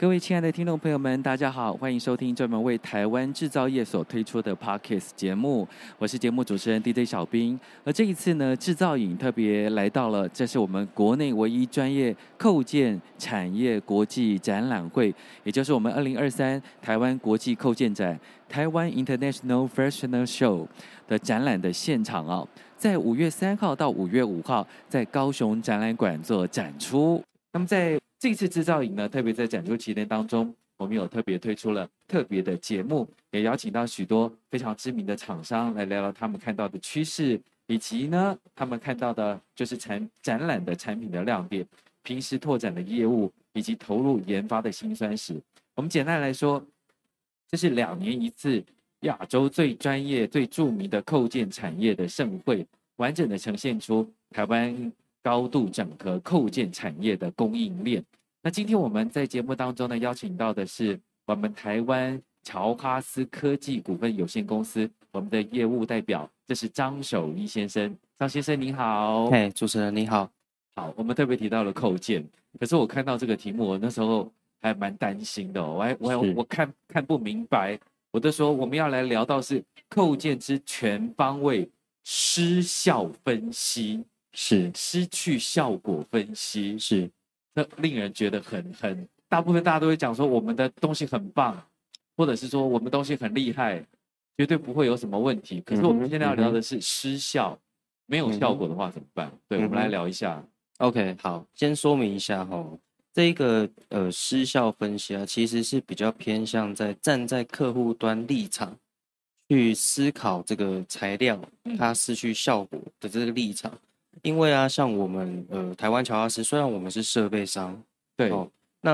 各位亲爱的听众朋友们，大家好，欢迎收听专门为台湾制造业所推出的 Podcast 节目，我是节目主持人 DJ 小兵。而这一次呢，制造影特别来到了，这是我们国内唯一专业扣件产业国际展览会，也就是我们二零二三台湾国际扣件展台湾 International Fashion Show 的展览的现场啊，在五月三号到五月五号，在高雄展览馆做展出。那么在这次制造营呢，特别在展出期间当中，我们有特别推出了特别的节目，也邀请到许多非常知名的厂商来聊聊他们看到的趋势，以及呢，他们看到的就是产展览的产品的亮点，平时拓展的业务，以及投入研发的辛酸史。我们简单来说，这是两年一次亚洲最专业、最著名的扣件产业的盛会，完整的呈现出台湾。高度整合扣件产业的供应链。那今天我们在节目当中呢，邀请到的是我们台湾乔哈斯科技股份有限公司我们的业务代表，这是张守一先生。张先生您好，嘿，主持人你好。好，我们特别提到了扣件，可是我看到这个题目，我那时候还蛮担心的，我还我还我看看不明白，我都说我们要来聊到是扣件之全方位失效分析。是失去效果分析，是那令人觉得很很，大部分大家都会讲说我们的东西很棒，或者是说我们东西很厉害，绝对不会有什么问题。可是我们现在要聊的是失效，嗯、没有效果的话怎么办？嗯、对，我们来聊一下。OK，好，先说明一下哈，这一个呃失效分析啊，其实是比较偏向在站在客户端立场去思考这个材料它失去效果的这个立场。因为啊，像我们呃台湾乔阿斯，虽然我们是设备商，对哦，那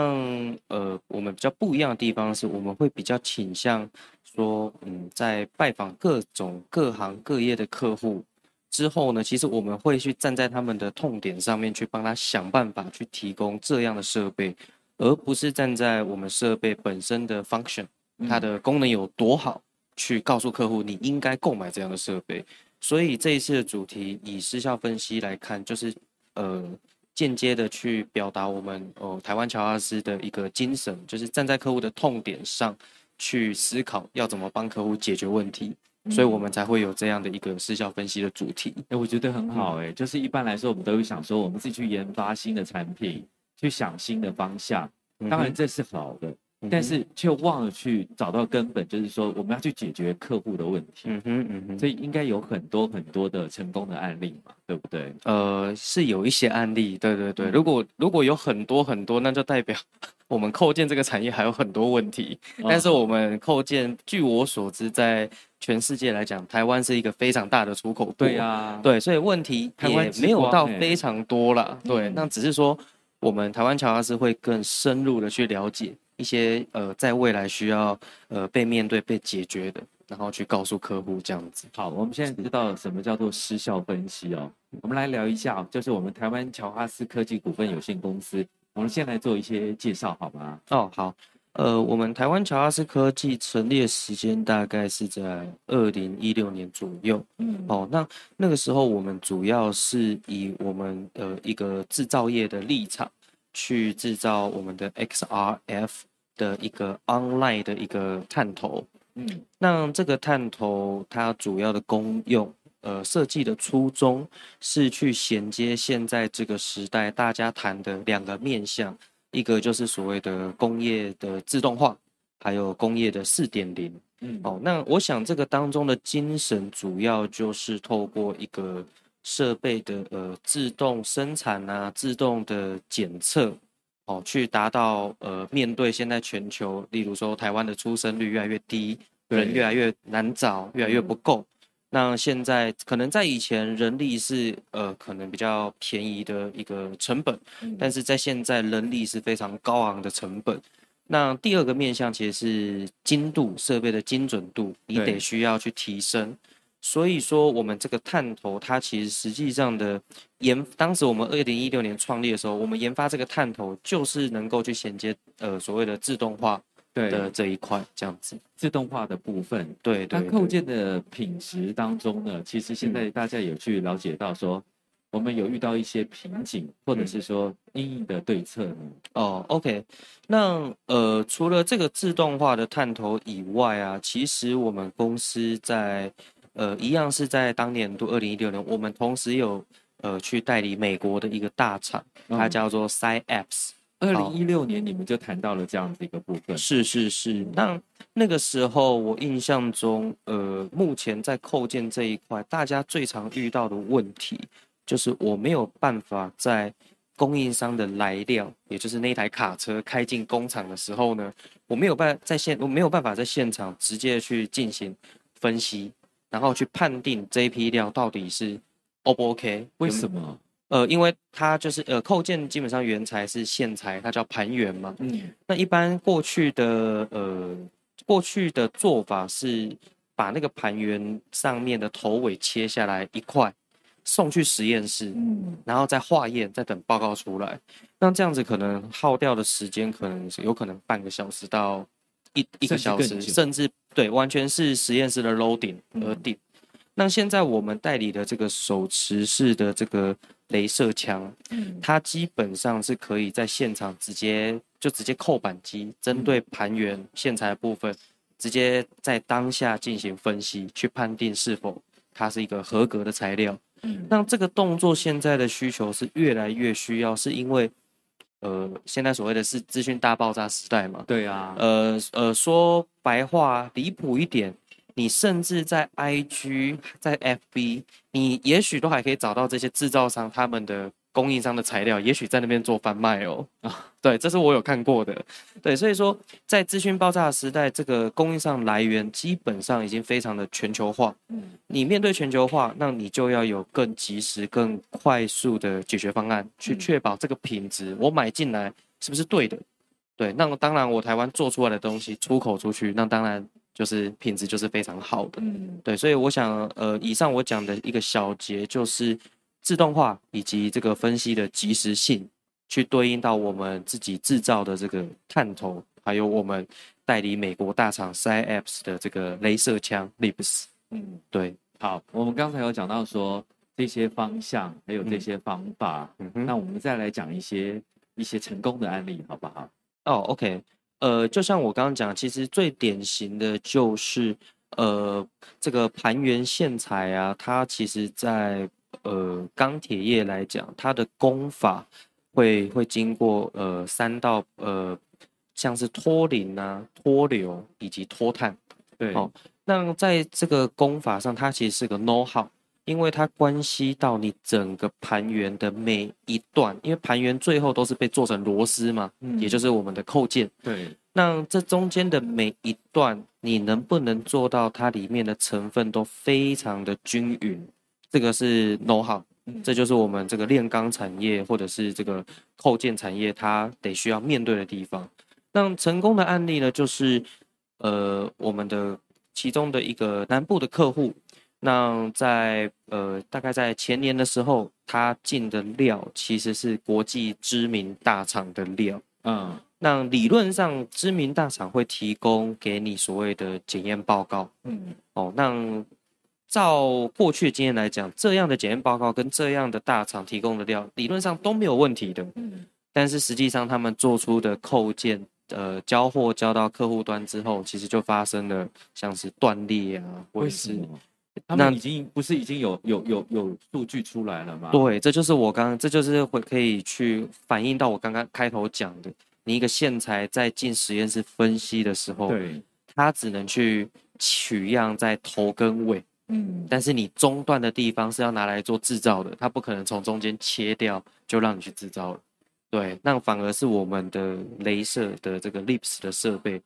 呃我们比较不一样的地方是，我们会比较倾向说，嗯，在拜访各种各行各业的客户之后呢，其实我们会去站在他们的痛点上面去帮他想办法去提供这样的设备，而不是站在我们设备本身的 function，它的功能有多好，去告诉客户你应该购买这样的设备。所以这一次的主题以失效分析来看，就是呃间接的去表达我们哦台湾乔阿斯的一个精神，就是站在客户的痛点上去思考要怎么帮客户解决问题，所以我们才会有这样的一个失效分析的主题。哎，我觉得很好哎，就是一般来说我们都会想说，我们自己去研发新的产品，去想新的方向，当然这是好的。但是却忘了去找到根本，就是说我们要去解决客户的问题。嗯哼，嗯哼，所以应该有很多很多的成功的案例嘛，对不对？呃，是有一些案例，对对对。如果如果有很多很多，那就代表我们扣件这个产业还有很多问题。但是我们扣件，据我所知，在全世界来讲，台湾是一个非常大的出口国。对啊，对，所以问题也没有到非常多啦。对，那只是说我们台湾乔哈斯会更深入的去了解。一些呃，在未来需要呃被面对、被解决的，然后去告诉客户这样子。好，我们现在知道什么叫做失效分析哦。我们来聊一下，就是我们台湾乔哈斯科技股份有限公司，我们先来做一些介绍，好吗？哦，好。呃，我们台湾乔哈斯科技成立的时间大概是在二零一六年左右。嗯。哦，那那个时候我们主要是以我们的一个制造业的立场。去制造我们的 XRF 的一个 online 的一个探头，嗯，那这个探头它主要的功用，呃，设计的初衷是去衔接现在这个时代大家谈的两个面向，一个就是所谓的工业的自动化，还有工业的四点零，嗯，哦，那我想这个当中的精神主要就是透过一个。设备的呃自动生产啊，自动的检测，哦，去达到呃面对现在全球，例如说台湾的出生率越来越低，人越来越难找，越来越不够。嗯、那现在可能在以前人力是呃可能比较便宜的一个成本，嗯、但是在现在人力是非常高昂的成本。那第二个面向其实是精度设备的精准度，你得需要去提升。所以说，我们这个探头，它其实实际上的研，当时我们二零一六年创立的时候，我们研发这个探头，就是能够去衔接呃所谓的自动化的这一块，这样子自动化的部分。对，对，那扣件的品质当中呢，其实现在大家有去了解到说，我们有遇到一些瓶颈，或者是说因应的对策呢？哦，OK，那呃，除了这个自动化的探头以外啊，其实我们公司在呃，一样是在当年度二零一六年，我们同时有呃去代理美国的一个大厂，它叫做 SciAps。二零一六年你们就谈到了这样子一个部分。是是是，那那个时候我印象中，呃，目前在扣件这一块，大家最常遇到的问题就是我没有办法在供应商的来料，也就是那台卡车开进工厂的时候呢，我没有办在现我没有办法在现场直接去进行分析。然后去判定这一批料到底是 O 不 OK？为什么？呃，因为它就是呃，扣件基本上原材是线材，它叫盘圆嘛。嗯。那一般过去的呃，过去的做法是把那个盘圆上面的头尾切下来一块，送去实验室，嗯，然后再化验，再等报告出来。那这样子可能耗掉的时间，可能是有可能半个小时到一一个小时，甚至。对，完全是实验室的 loading 而定。嗯、那现在我们代理的这个手持式的这个镭射枪，嗯，它基本上是可以在现场直接就直接扣板机，针对盘圆线材的部分，直接在当下进行分析，去判定是否它是一个合格的材料。嗯，那这个动作现在的需求是越来越需要，是因为。呃，现在所谓的是资讯大爆炸时代嘛？对啊。呃呃，说白话离谱一点，你甚至在 IG、在 FB，你也许都还可以找到这些制造商他们的。供应商的材料，也许在那边做贩卖哦。啊，对，这是我有看过的。对，所以说在资讯爆炸的时代，这个供应商来源基本上已经非常的全球化。嗯，你面对全球化，那你就要有更及时、更快速的解决方案，去确保这个品质，我买进来是不是对的？对，那当然，我台湾做出来的东西出口出去，那当然就是品质就是非常好的。嗯，对，所以我想，呃，以上我讲的一个小结就是。自动化以及这个分析的及时性，去对应到我们自己制造的这个探头，还有我们代理美国大厂 SciAps 的这个镭射枪 LIPS。嗯，对。好，我们刚才有讲到说这些方向，还有这些方法，那我们再来讲一些一些成功的案例，好不好？哦，OK。呃，就像我刚刚讲，其实最典型的就是呃这个盘源线材啊，它其实在呃，钢铁业来讲，它的工法会会经过呃三道呃，像是脱磷啊、脱硫以及脱碳。对，哦，那在这个工法上，它其实是个 know how，因为它关系到你整个盘圆的每一段，因为盘圆最后都是被做成螺丝嘛，嗯，也就是我们的扣件。对，那这中间的每一段，你能不能做到它里面的成分都非常的均匀？这个是 know how，这就是我们这个炼钢产业或者是这个扣件产业，它得需要面对的地方。那成功的案例呢，就是呃我们的其中的一个南部的客户，那在呃大概在前年的时候，他进的料其实是国际知名大厂的料，嗯，那理论上知名大厂会提供给你所谓的检验报告，嗯，哦，那。照过去的经验来讲，这样的检验报告跟这样的大厂提供的料，理论上都没有问题的。嗯，但是实际上他们做出的扣件，呃，交货交到客户端之后，其实就发生了像是断裂啊，或者是他们已经不是已经有有有有数据出来了吗？对，这就是我刚刚，这就是会可以去反映到我刚刚开头讲的，你一个线材在进实验室分析的时候，对，它只能去取样在头跟尾。嗯，但是你中段的地方是要拿来做制造的，它不可能从中间切掉就让你去制造了。对，那反而是我们的镭射的这个 LIPS 的设备，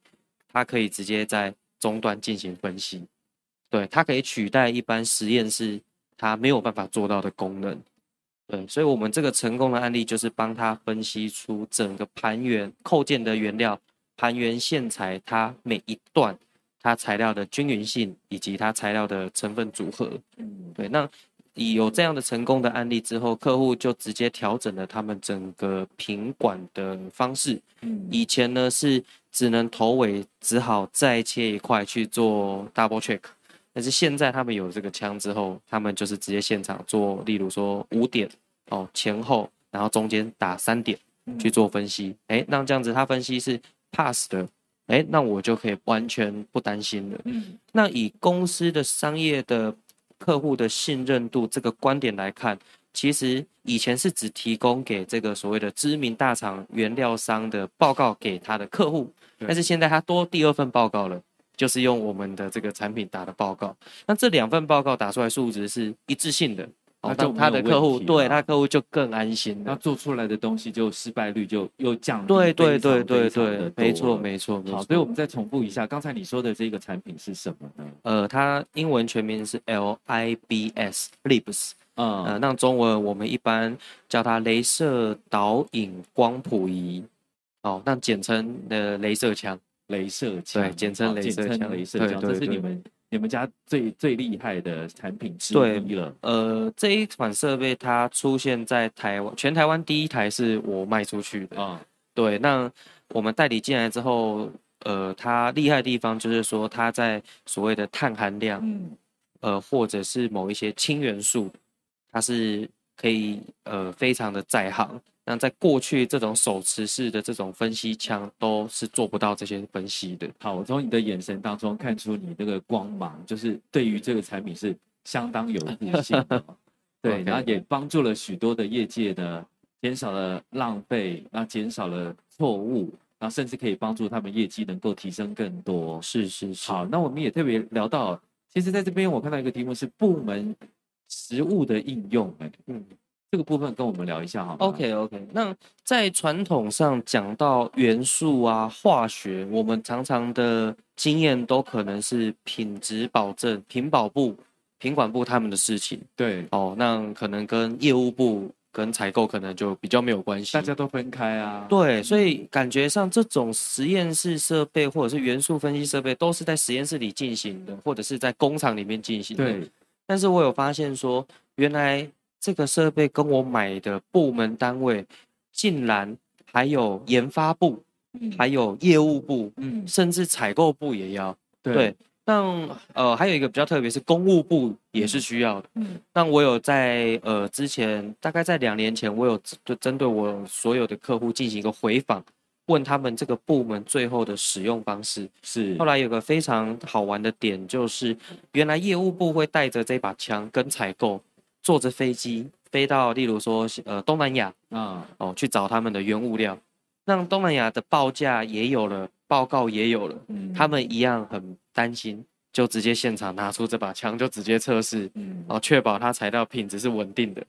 它可以直接在中段进行分析。对，它可以取代一般实验室它没有办法做到的功能。对，所以我们这个成功的案例就是帮他分析出整个盘圆扣件的原料盘源线材它每一段它材料的均匀性以及它材料的成分组合。嗯，对，那以。有这样的成功的案例之后，客户就直接调整了他们整个品管的方式。嗯，以前呢是只能头尾只好再切一块去做 double check，但是现在他们有这个枪之后，他们就是直接现场做，例如说五点哦前后，然后中间打三点去做分析。哎、嗯，那这样子他分析是 pass 的，哎，那我就可以完全不担心了。嗯，那以公司的商业的。客户的信任度这个观点来看，其实以前是只提供给这个所谓的知名大厂原料商的报告给他的客户，但是现在他多第二份报告了，就是用我们的这个产品打的报告。那这两份报告打出来数值是一致性的。那就他的客户，对他客户就更安心了。那做出来的东西就失败率就又降低。对对对对对，没错没错。好，所以我们再重复一下，刚才你说的这个产品是什么呢？呃，它英文全名是 LIBS，LIBS。嗯，呃，那中文我们一般叫它镭射导引光谱仪。哦，那简称的镭射枪，镭射枪，对，简称镭射枪，镭射枪，这是你们。你们家最最厉害的产品之一了。呃，这一款设备它出现在台湾，全台湾第一台是我卖出去的啊。对，那我们代理进来之后，呃，它厉害的地方就是说，它在所谓的碳含量，嗯，呃，或者是某一些氢元素，它是可以呃非常的在行。那在过去，这种手持式的这种分析枪都是做不到这些分析的。好，我从你的眼神当中看出你那个光芒，就是对于这个产品是相当有 自信的。对，然后也帮助了许多的业界呢，减少了浪费，然后减少了错误，然后甚至可以帮助他们业绩能够提升更多。是是是。好，那我们也特别聊到，其实在这边我看到一个题目是部门实物的应用。嗯。这个部分跟我们聊一下好吗？OK OK。那在传统上讲到元素啊、化学，我们常常的经验都可能是品质保证、品保部、品管部他们的事情。对哦，那可能跟业务部跟采购可能就比较没有关系，大家都分开啊。对，所以感觉上这种实验室设备或者是元素分析设备都是在实验室里进行的，或者是在工厂里面进行的。对，但是我有发现说，原来。这个设备跟我买的部门单位，竟然还有研发部，嗯、还有业务部，嗯、甚至采购部也要。对，对那呃还有一个比较特别，是公务部也是需要的。嗯，那我有在呃之前，大概在两年前，我有就针对我所有的客户进行一个回访，问他们这个部门最后的使用方式。是，后来有个非常好玩的点，就是原来业务部会带着这把枪跟采购。坐着飞机飞到，例如说，呃，东南亚啊，哦，去找他们的原物料。那东南亚的报价也有了，报告也有了，嗯，他们一样很担心，就直接现场拿出这把枪，就直接测试，嗯，哦，确保它材料品质是稳定的，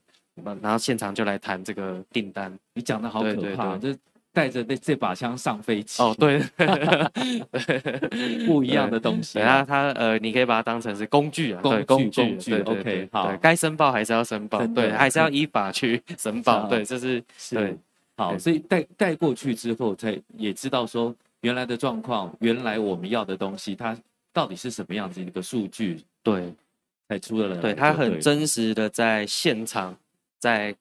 然后现场就来谈这个订单。你讲的好可怕，对对对就。带着这这把枪上飞机哦，对，不一样的东西。对啊，它呃，你可以把它当成是工具啊，工具工具。OK，好，该申报还是要申报，对，还是要依法去申报。对，这是对。好，所以带带过去之后，才也知道说原来的状况，原来我们要的东西，它到底是什么样子一个数据？对，才出了。对，它很真实的在现场，在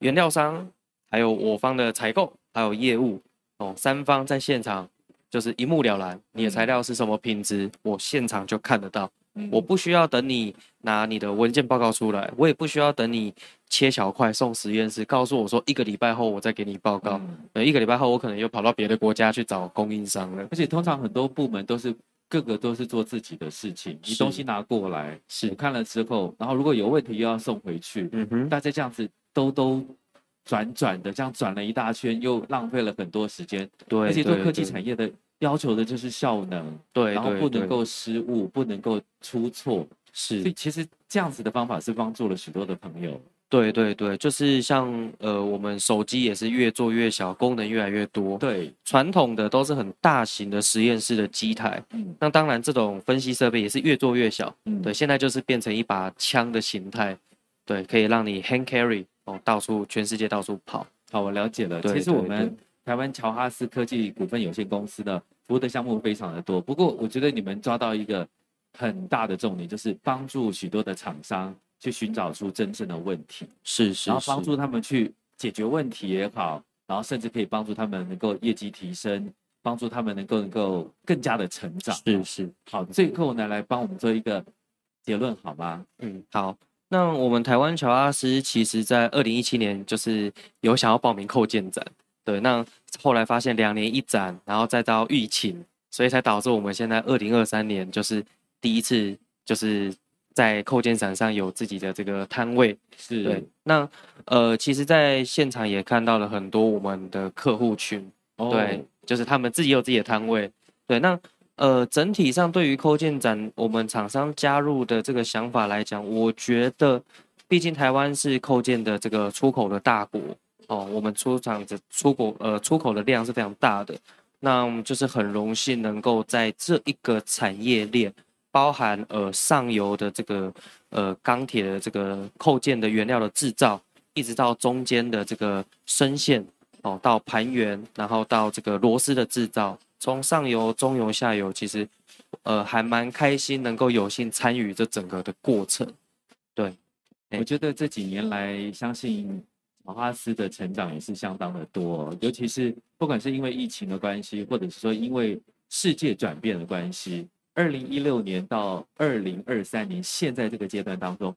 原料商还有我方的采购。还有业务哦，三方在现场就是一目了然。你的材料是什么品质，嗯、我现场就看得到。嗯、我不需要等你拿你的文件报告出来，我也不需要等你切小块送实验室，告诉我说一个礼拜后我再给你报告。嗯、一个礼拜后我可能又跑到别的国家去找供应商了。而且通常很多部门都是各个都是做自己的事情，你东西拿过来，是我看了之后，然后如果有问题又要送回去，嗯哼，大家这样子都都。转转的，这样转了一大圈，又浪费了很多时间。对，而且做科技产业的要求的就是效能，对，然后不能够失误，不能够出错。是，所以其实这样子的方法是帮助了许多的朋友。对对对，就是像呃，我们手机也是越做越小，功能越来越多。对，传统的都是很大型的实验室的机台。嗯，那当然这种分析设备也是越做越小。嗯，对，现在就是变成一把枪的形态，对，可以让你 hand carry。哦，到处全世界到处跑。好，我了解了。对其实我们台湾乔哈斯科技股份有限公司的服务的项目非常的多。不过，我觉得你们抓到一个很大的重点，就是帮助许多的厂商去寻找出真正的问题，是是，然后帮助他们去解决问题也好，然后甚至可以帮助他们能够业绩提升，帮助他们能够能够更加的成长。是是，好，最后呢，来帮我们做一个结论好吗？嗯，好。那我们台湾乔阿斯其实在二零一七年就是有想要报名扣件展，对，那后来发现两年一展，然后再到疫情，所以才导致我们现在二零二三年就是第一次就是在扣件展上有自己的这个摊位，是对。那呃，其实在现场也看到了很多我们的客户群，哦、对，就是他们自己有自己的摊位，对，那。呃，整体上对于扣件展，我们厂商加入的这个想法来讲，我觉得，毕竟台湾是扣件的这个出口的大国哦，我们出厂的出口呃出口的量是非常大的，那我们就是很荣幸能够在这一个产业链，包含呃上游的这个呃钢铁的这个扣件的原料的制造，一直到中间的这个生线哦，到盘圆，然后到这个螺丝的制造。从上游、中游、下游，其实，呃，还蛮开心，能够有幸参与这整个的过程。对，我觉得这几年来，相信乔哈斯的成长也是相当的多，尤其是不管是因为疫情的关系，或者是说因为世界转变的关系，二零一六年到二零二三年，现在这个阶段当中，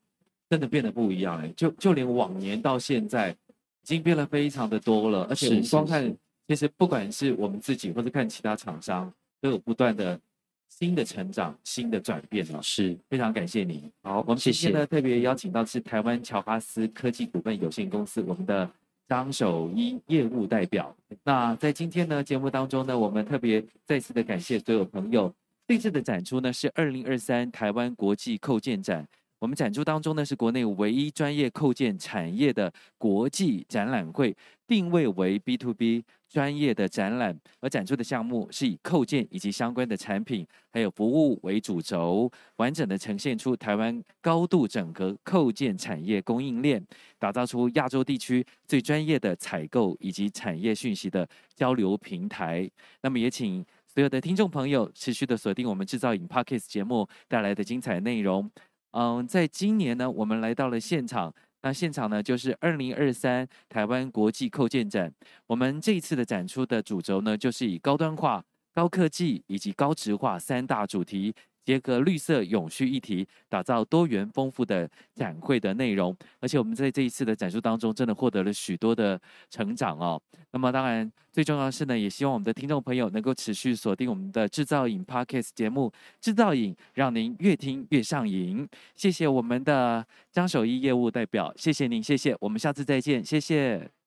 真的变得不一样哎，就就连往年到现在，已经变得非常的多了，而且我们光看。其实不管是我们自己，或者看其他厂商，都有不断的新的成长、新的转变了。是非常感谢你。好，我们今天呢特别邀请到是台湾乔巴斯科技股份有限公司我们的张守一业务代表。那在今天呢节目当中呢，我们特别再次的感谢所有朋友。这次的展出呢是二零二三台湾国际扣件展。我们展出当中呢，是国内唯一专业扣件产业的国际展览会，定位为 B to B 专业的展览，而展出的项目是以扣件以及相关的产品还有服务为主轴，完整的呈现出台湾高度整合扣件产业供应链，打造出亚洲地区最专业的采购以及产业讯息的交流平台。那么也请所有的听众朋友持续的锁定我们制造影 Podcast 节目带来的精彩内容。嗯，在今年呢，我们来到了现场。那现场呢，就是二零二三台湾国际扣件展。我们这一次的展出的主轴呢，就是以高端化、高科技以及高值化三大主题。结合绿色永续议题，打造多元丰富的展会的内容。而且我们在这一次的展出当中，真的获得了许多的成长哦。那么当然最重要的是呢，也希望我们的听众朋友能够持续锁定我们的制造影 Podcast 节目，制造影让您越听越上瘾。谢谢我们的张守一业务代表，谢谢您，谢谢，我们下次再见，谢谢。